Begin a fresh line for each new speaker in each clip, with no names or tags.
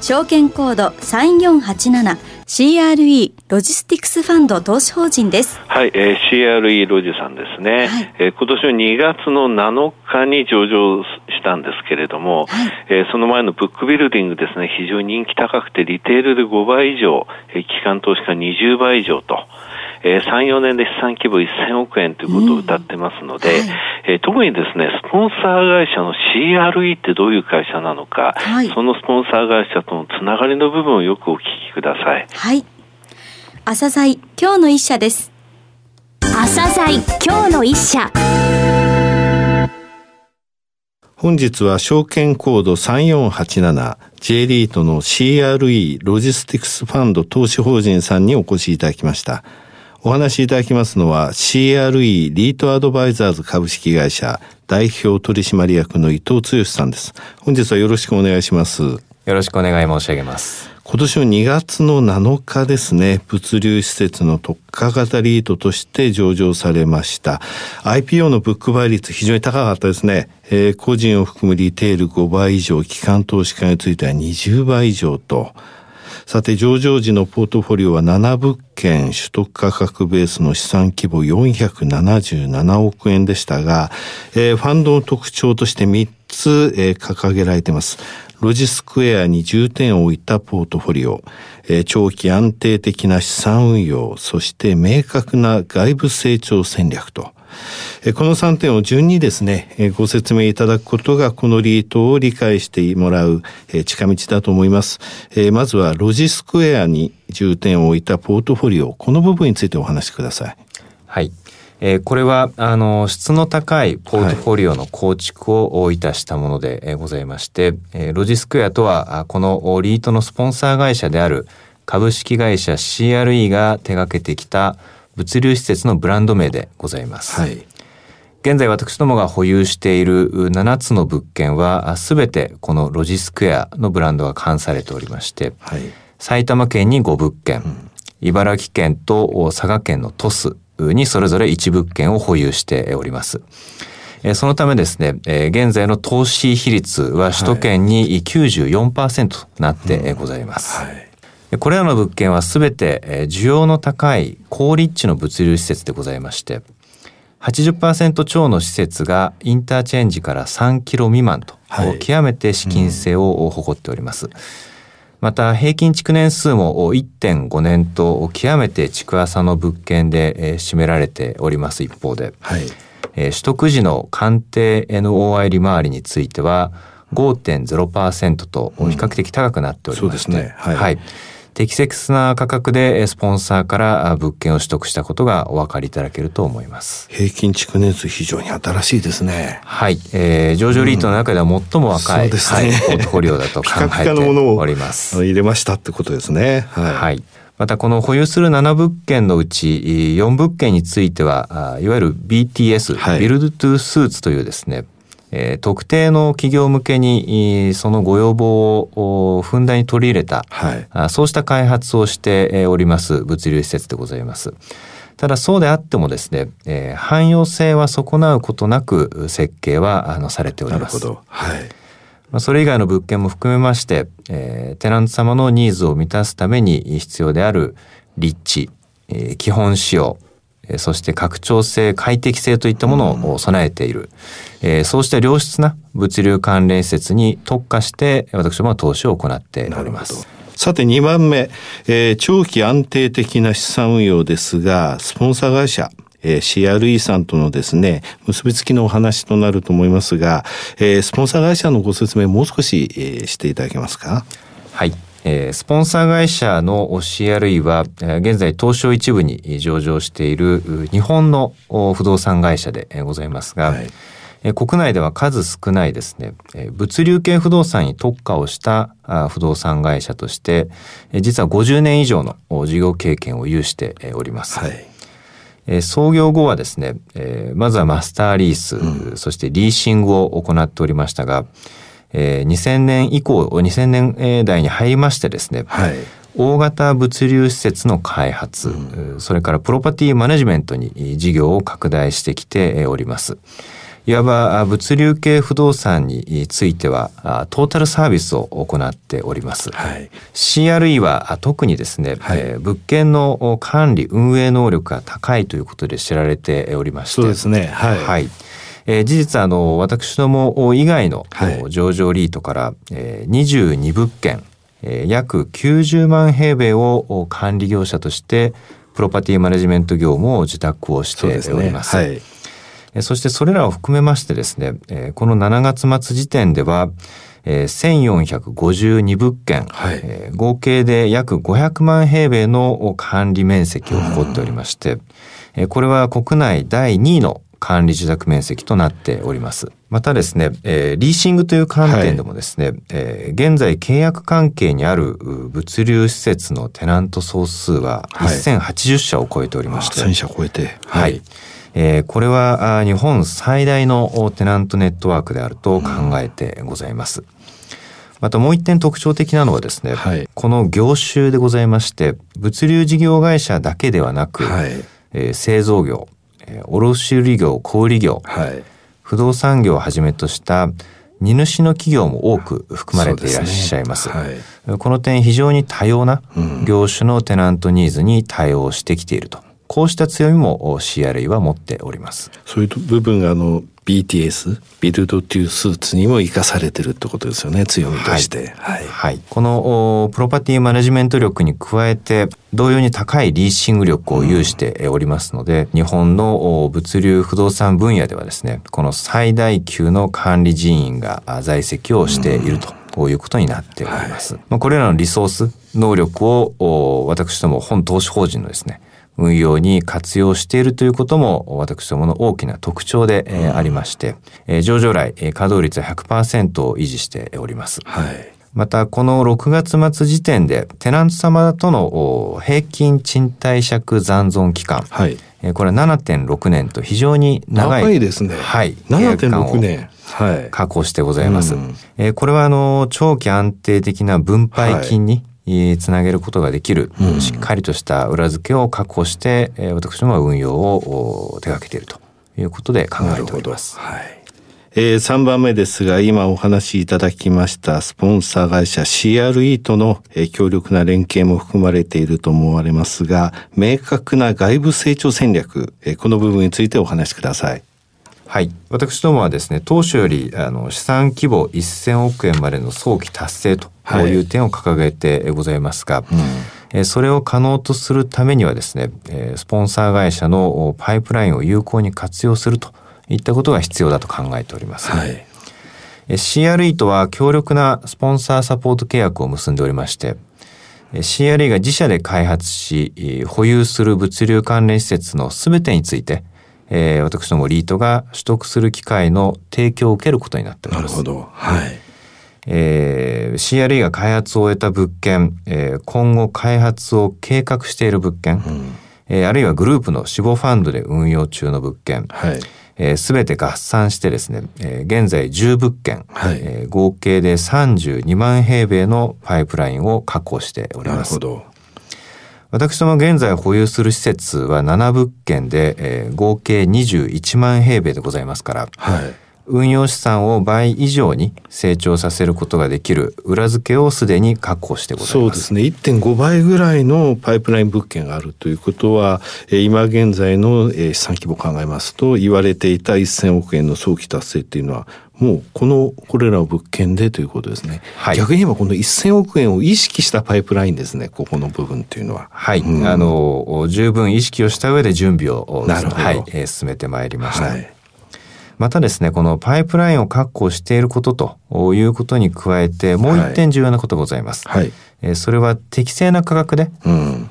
証券コード3487 CRE ロジスティクスファンド投資法人です。
はい、えー、CRE ロジさんですね。はい、えー、今年の2月の7日に上場したんですけれども、はい、えー、その前のブックビルディングですね、非常に人気高くて、リテールで5倍以上、えー、機関投資家20倍以上と、えー、3、4年で資産規模1000億円ということを歌ってますので、うんはい、えー、特にですね、スポンサー会社の CRE ってどういう会社なのか、はい、そのスポンサー会社とのつながりの部分をよくお聞きください。
はい。朝鮮今日の一社です。
朝鮮今日の一社。
本日は証券コード 3487J リートの CRE ロジスティクスファンド投資法人さんにお越しいただきました。お話しいただきますのは CRE リートアドバイザーズ株式会社代表取締役の伊藤剛さんです。本日はよろしくお願いします。よ
ろしくお願い申し上げます。
今年の2月の7日ですね、物流施設の特化型リートとして上場されました。IPO のブックバイ率非常に高かったですね。えー、個人を含むリテール5倍以上、機関投資家については20倍以上と、さて、上場時のポートフォリオは7物件、取得価格ベースの資産規模477億円でしたが、えー、ファンドの特徴として3つ、えー、掲げられています。ロジスクエアに重点を置いたポートフォリオ、えー、長期安定的な資産運用、そして明確な外部成長戦略と、この3点を順にですね、ご説明いただくことがこのリートを理解してもらう近道だと思います。まずはロジスクエアに重点を置いたポートフォリオ、この部分についてお話しください。
はい。えー、これはあの質の高いポートフォリオの構築をいたしたものでございまして、はい、ロジスクエアとはこのリートのスポンサー会社である株式会社 CRE が手掛けてきた物流施設のブランド名でございます。はい、現在私どもが保有している7つの物件は全てこのロジスクエアのブランドが冠されておりまして、はい、埼玉県に5物件、うん、茨城県と佐賀県の鳥栖にそれぞれ1物件を保有しております。そのためですね、現在の投資比率は首都圏に94%となってございます。はいはいこれらの物件はすべて需要の高い高立地の物流施設でございまして、80%超の施設がインターチェンジから3キロ未満と、はい、極めて資金性を誇っております。うん、また平均築年数も1.5年と極めて築浅の物件で占められております一方で、はい、取得時の鑑定 NOI 利回りについては5.0%と比較的高くなっておりまして、うん、そうですね。はい、はい適切な価格でスポンサーから物件を取得したことがお分かりいただけると思います。
平均築年数非常に新しいですね。
はい。えー、上場リートの中では最も若い、うん、はい、ポートフォリオだと考えております。
入れましたってことですね。
はい。はいまたこの保有する7物件のうち4物件についてはいわゆる BTS、はい、ビルドトゥースーツというですねえー、特定の企業向けにそのご要望をふんだんに取り入れた、はい、あそうした開発をしております物流施設でございます。ただそうであってもですね、えー、汎用性は損なうことなく設計はあのされております。はい。まあ、それ以外の物件も含めまして、えー、テナント様のニーズを満たすために必要である立地、えー、基本仕様、そして拡張性、快適性といったものを備えている。えー、そうした良質な物流関連施設に特化して私どもは投資を行っております。
さて2番目、えー、長期安定的な資産運用ですが、スポンサー会社、えー、CRE さんとのですね、結びつきのお話となると思いますが、えー、スポンサー会社のご説明もう少し、えー、していただけますか？
はい。えー、スポンサー会社の CRE は、えー、現在東証一部に上場している日本の不動産会社でございますが、はい。え国内では数少ないですね、え物流系不動産に特化をしたあ不動産会社として、え実は50年以上の事業経験を有しております。はい。え創業後はですね、えまずはマスターリース、うん、そしてリーシングを行っておりましたが、え2000年以降、2000年代に入りましてですね、はい、大型物流施設の開発、うん、それからプロパティマネジメントに事業を拡大してきております。いわば物流系不動産についてはトータルサービスを行っております。はい、CRE は特にですね、はい、物件の管理運営能力が高いということで知られておりまして。
そうですね。はい。はい
えー、事実あの私ども以外の上場リートから、えー、22物件、えー、約90万平米を管理業者としてプロパティマネジメント業務を受託をしております。すねはいそしてそれらを含めましてですね、この7月末時点では、1452物件、はい、合計で約500万平米の管理面積を誇っておりまして、これは国内第2位の管理受託面積となっております。またですね、えー、リーシングという観点でもですね、はい、えー、現在契約関係にある物流施設のテナント総数は1080社を超えておりまして。
1000社超えて。
はい、はいえー、これは日本最大のテナントネットワークであると考えてございます。またもう一点特徴的なのはですね、はい、この業種でございまして、物流事業会社だけではなく、はい、えー、製造業、えー、卸売業、小売業、はい、不動産業をはじめとした荷主の企業も多く含まれていらっしゃいます。すねはい、この点非常に多様な業種のテナントニーズに対応してきているとこうした強みも CRE は持っております。
そういう部分があの BTS ビルドトゥースーツにも生かされてるってことですよね強みとして、
はい、はい、はい、このプロパティマネジメント力に加えて同様に高いリーシング力を有しておりますので、うん、日本の物流不動産分野ではですねこの最大級の管理人員が在籍をしていると、こういうことになっております。はい、まあ、これらのリソース、能力を私ども本投資法人のですね、運用に活用しているということも私どもの大きな特徴で、えありまして、え上場来、稼働率は100%を維持しております。はい。また、この6月末時点で、テナント様との平均賃貸借残存期間、はい、これは7.6年と非常に長い。
長いですね。
はい。
7.6年。はい。
確保してございます。うん、えこれは、あの、長期安定的な分配金に、つなげることができる、うん、しっかりとした裏付けを確保して、えー、私どもは運用を手掛けているということで考えております。はい。
えー、3番目ですが、今お話しいただきましたスポンサー会社 CRE との、えー、強力な連携も含まれていると思われますが、明確な外部成長戦略、えー、この部分についてお話しください。
はい。私どもはですね、当初よりあの資産規模1000億円までの早期達成とこういう点を掲げてございますが、はいうん、それを可能とするためにはですね、スポンサー会社のパイプラインを有効に活用するといったことが必要だと考えております。はい、CRE とは強力なスポンサーサポート契約を結んでおりまして、CRE が自社で開発し、保有する物流関連施設のすべてについて、えー、私どもリートが取得する機会の提供を受けることになっております。
なるほど。はい。
えー、CRE が開発を終えた物件、えー、今後開発を計画している物件、うん、えー、あるいはグループの死亡ファンドで運用中の物件、はい、えー、全て合算してですね、えー、現在10物件、はい、えー、合計で32万平米のパイプラインを確保しております。なるほど。私ども現在保有する施設は7物件で、えー、合計21万平米でございますから、はい、運用資産を倍以上に成長させることができる裏付けをすでに確保してございます。
そうですね。1.5倍ぐらいのパイプライン物件があるということは、今現在の資産規模を考えますと、言われていた1000億円の早期達成っていうのは、もうこのこれらの物件でということですね、はい、逆に言えばこの1000億円を意識したパイプラインですね。ここの部分っていうのは。
はい、うん、あの十分意識をした上で準備をなるほど、はい、えー、進めてまいりました、はいまたですね、このパイプラインを確保していることということに加えて、もう一点重要なことがございます。はい、えそれは適正な価格で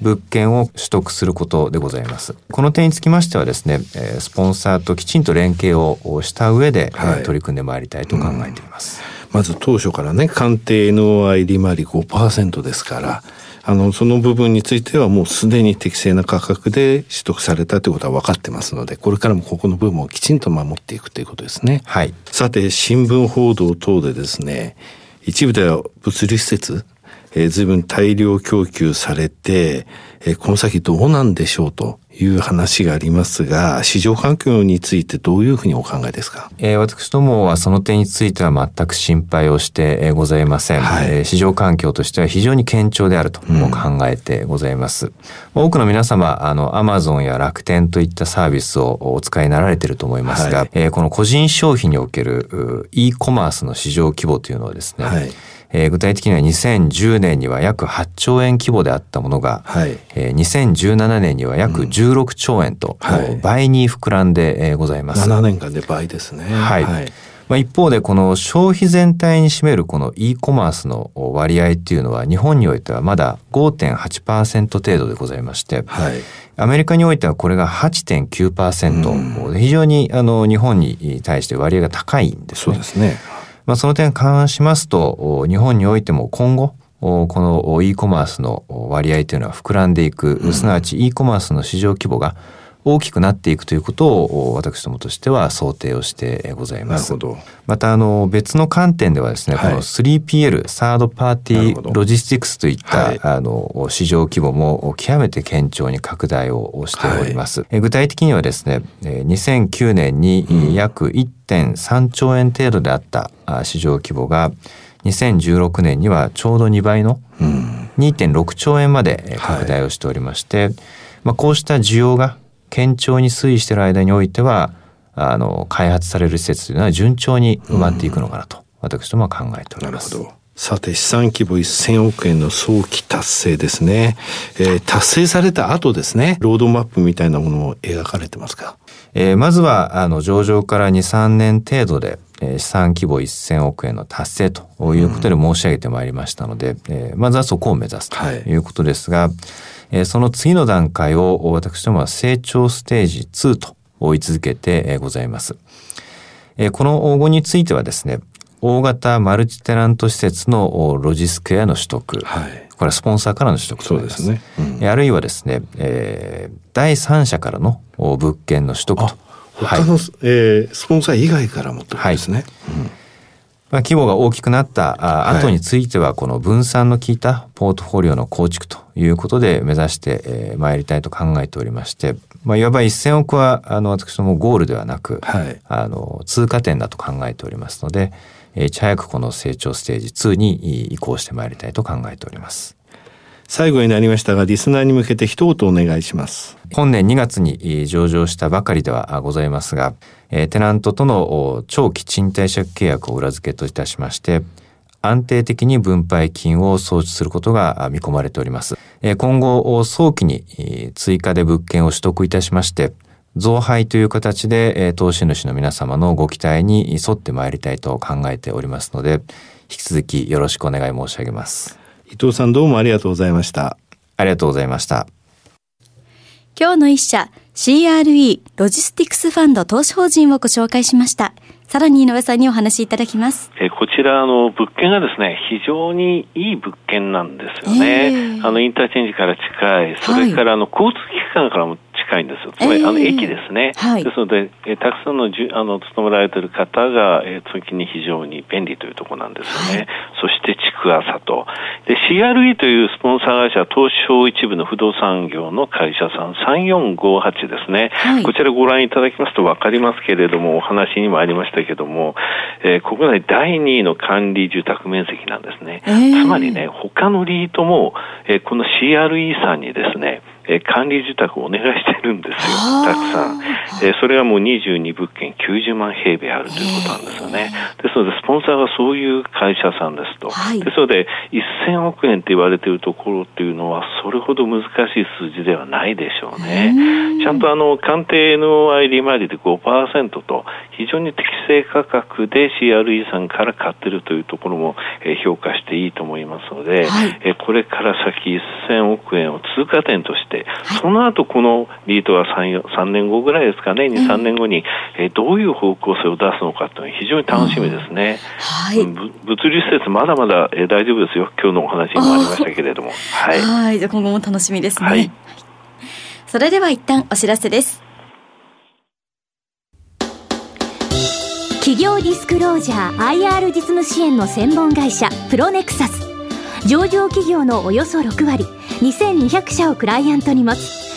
物件を取得することでございます。この点につきましてはですね、スポンサーときちんと連携をした上で取り組んでまいりたいと考えています。
まず当初からね、鑑定 NOI 利回り5%ですから、あの、その部分についてはもうすでに適正な価格で取得されたということは分かってますので、これからもここの部分をきちんと守っていくということですね。
はい。
さて、新聞報道等でですね、一部では物流施設、えー、随分大量供給されて、えー、この先どうなんでしょうという話がありますが、市場環境についてどういうふうにお考えですか、
えー、私どもはその点については全く心配をしてございません、はい、えー、市場環境としては非常に堅調であると考えてございます。うん、多くの皆様、あの、アマゾンや楽天といったサービスをお使いになられていると思いますが、はい、えー、この個人消費における e コマースの市場規模というのはですね、はいえー、具体的には2010年には約8兆円規模であったものが、はい、えー、2017年には約16兆円と、うんはい、倍に膨らんで、えー、ございます。
7年間で倍ですね。
はい、はいまあ、一方でこの消費全体に占めるこの e コマースの割合っていうのは日本においてはまだ5.8%程度でございまして、はい、アメリカにおいてはこれが8.9%、うん、非常にあの日本に対して割合が高いんです
ね。そうですね。
まあ、その点勘案しますと、日本においても今後、この e コマースの割合というのは膨らんでいく、すなわち e コマースの市場規模が大きくなっていくということを私どもとしては想定をしてございます。またあの別の観点ではですね、はい、この 3PL サードパーティーロジスティクスといった、はい、あの市場規模も極めて堅調に拡大をしております。はい、具体的にはですね、2009年に約1.3兆円程度であった市場規模が2016年にはちょうど2倍の2.6兆円まで拡大をしておりまして、まあ、こうした需要が堅調に推移している間においてはあの開発される施設というのは順調に埋まっていくのかなと、私どもは考えております。
さて、資産規模1000億円の早期達成ですね。えー、達成された後ですね、ロードマップみたいなものも描かれてますか？
えー、まずは、あの、上場から2、3年程度で、えー、資産規模1000億円の達成ということで申し上げてまいりましたので、うん、えー、まずはそこを目指すとい。うことですが、はいえー、その次の段階を私どもは成長ステージ2と位置づけてございます。えー、この黄金についてはですね、大型マルチテナント施設のロジスクエアの取得、はい、これはスポンサーからの取得となります。ね、うん、あるいはですね、えー、第三者からの物件の取得と。
他の、はい、えー、スポンサー以外からもということですね。はいうん
まあ、規模が大きくなった後については、この分散の効いたポートフォリオの構築ということで目指してまいりたいと考えておりまして、まあ、いわば1000億は、あの、私どもゴールではなく、はい、あの、通過点だと考えておりますので、いち早くこの成長ステージ2に移行してまいりたいと考えております。
最後になりましたが、リスナーに向けて一言お願いします。
本年2月に上場したばかりではございますが、テナントとの長期賃貸借契約を裏付けといたしまして、安定的に分配金を創出することが見込まれております。今後、早期に追加で物件を取得いたしまして、増配という形で投資主の皆様のご期待に沿ってまいりたいと考えておりますので、引き続きよろしくお願い申し上げます。
伊藤さんどうもありがとうございました。
ありがとうございました。
今日の一社 CRE ロジスティクスファンド投資法人をご紹介しました。さらに井上さんにお話しいただきます。
えこちらあの物件がですね非常にいい物件なんですよね。えー、あのインターチェンジから近い、それからあの交通機関からも近いんですよ。つまり、あの駅ですね。はい、ですので、えたくさんのじゅあの勤められている方が、えー、通勤に非常に便利というところなんですよね。はい、そして築浅と。で、CRE というスポンサー会社、東証一部の不動産業の会社さん、3458ですね。はい、こちらご覧いただきますと分かりますけれども、お話にもありましたけども、えー、国内第2位の管理住宅面積なんですね。えー、つまりね、他のリートも、えー、この CRE さんにですね、えー、管理受託をお願いしてるんですよ、たくさん。えー、それがもう22物件90万平米あるということなんですよね。ですので、スポンサーがそういう会社さんですと。はい、ですので、1000億円って言われているところっていうのは、それほど難しい数字ではないでしょうね。ちゃんとあの、鑑定の i 利回りで5%と、非常に適正価格で CRE さんから買ってるというところも、えー、評価していいと思いますので、はい、えー、これから先1000億円を通過点として、はい、その後このリートは 3, 3年後ぐらいですかね、2、3年後に、えー、どういう方向性を出すのかというのは非常に楽しみですね。はい、物流施設まだまだ、えー、大丈夫ですよ。今日のお話にもありましたけれども。
はい。はい。じゃ今後も楽しみですね。はい。それでは一旦お知らせです。
企業ディスクロージャー IR 実務支援の専門会社プロネクサス上場企業のおよそ6割2200社をクライアントに持つ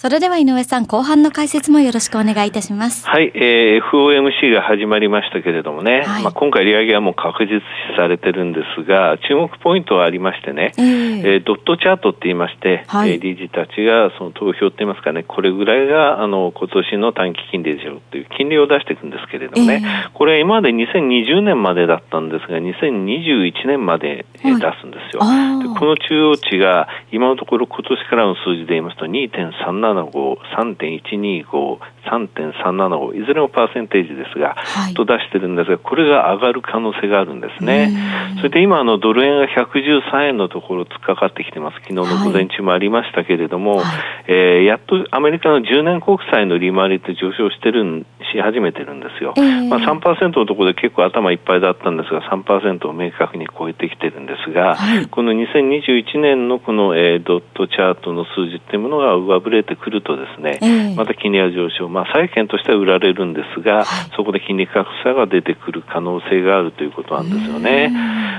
それでは井上さん、後半の解説もよろしくお願いいたします。
はい、えー、FOMC が始まりましたけれどもね、はい、まあ、今回利上げはもう確実視されてるんですが、注目ポイントはありましてね、えー、えー、ドットチャートって言いまして、はい、えー、理事たちがその投票って言いますかね、これぐらいがあの今年の短期金利でしょうっていう金利を出していくんですけれどもね、えー、これ今まで2020年までだったんですが、2021年まで出すんですよ。はい、でこの中央値が今のところ今年からの数字で言いますと2.37 3.75、3.125、3.375、いずれもパーセンテージですが、はい、と出してるんですが、これが上がる可能性があるんですね。それで今、あの、ドル円が113円のところ突っかかってきてます。昨日の午前中もありましたけれども、はい、えー、やっとアメリカの10年国債の利回りって上昇してるん、し始めてるんですよ。えー、まあ3%のところで結構頭いっぱいだったんですが、3%を明確に超えてきてるんですが、はい、この2021年のこの、えー、ドットチャートの数字っていうものが上振れてくるとですね、えー、また金利は上昇、まあ、債券としては売られるんですが、はい、そこで金利格差が出てくる可能性があるということなんですよね。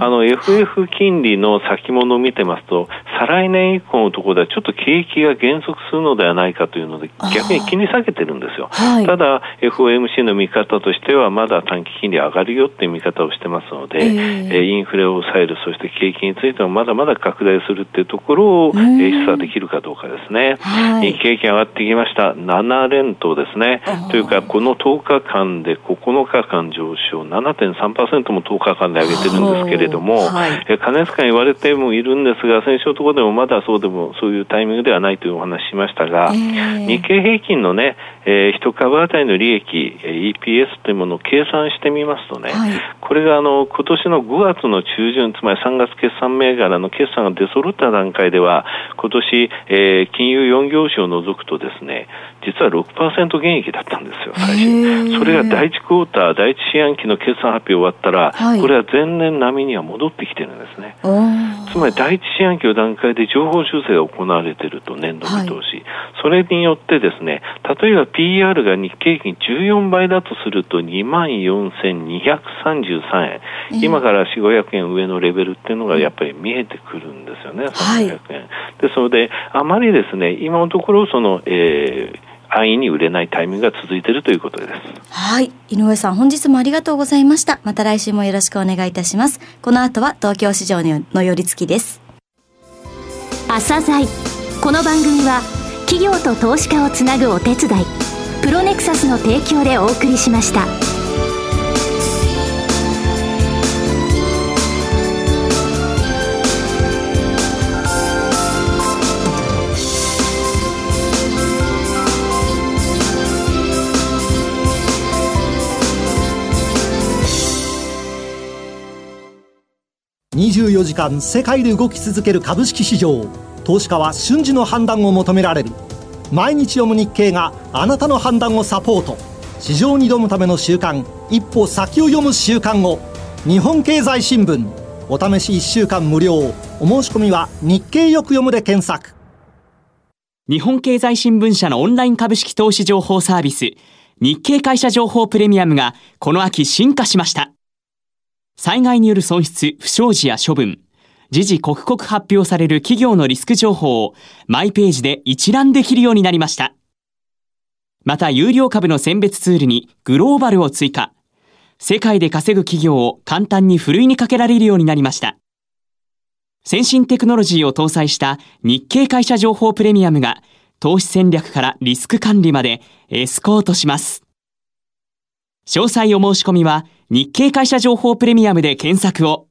あの FF 金利の先物を見てますと、再来年以降のところではちょっと景気が減速するのではないかというので、逆に金利下げてるんですよ。はい、ただ、FOMC の見方としては、まだ短期金利上がるよっていう見方をしてますので、えー、インフレを抑える、そして景気についてもまだまだ拡大するっていうところを、えー、示唆できるかどうかですね。はい、日経平均上がってきました。7連投ですね。というか、この10日間で9日間上昇、7.3%も10日間で上げてるんですけれども、はい、え金塚言われてもいるんですが、先週のところでもまだそうでも、そういうタイミングではないというお話しましたが、えー、日経平均のね、えー、1株当たりの利益、EPS というものを計算してみますとね、はい、これがあの今年の5月の中旬、つまり3月決算銘柄の決算が出揃った段階では、今年、えー、金融4業種を除くとですね、実は6%減益だったんですよ、最初。それが第1クォーター、第1四半期の決算発表終わったら、はい、これは前年並みには戻ってきてるんですね。つまり第1四半期の段階で情報修正が行われていると、年度見通し、はい、それによってですね、例えば PR が日経平均14倍だとすると2万4233円、今から4、500円上のレベルっていうのがやっぱり見えてくるんですよね、300円。はい、ですので、あまりですね、今のところその、えー安易に売れないタイミングが続いているということです。
はい。井上さん、本日もありがとうございました。また来週もよろしくお願いいたします。この後は東京市場の寄り付きです。
朝鮮この番組は企業と投資家をつなぐお手伝い、プロネクサスの提供でお送りしました。
24時間世界で動き続ける。株式市場投資家は瞬時の判断を求められる毎日読む日経があなたの判断をサポート。市場に挑むための習慣一歩先を読む習慣を日本経済新聞お試し1週間無料。お申し込みは日経よく読むで検索。
日本経済新聞社のオンライン株式投資情報サービス日経会社情報プレミアムがこの秋進化しました。災害による損失、不祥事や処分、時時刻々発表される企業のリスク情報をマイページで一覧できるようになりました。また有料株の選別ツールにグローバルを追加。世界で稼ぐ企業を簡単にふるいにかけられるようになりました。先進テクノロジーを搭載した日経会社情報プレミアムが投資戦略からリスク管理までエスコートします。詳細お申し込みは日経会社情報プレミアムで検索を。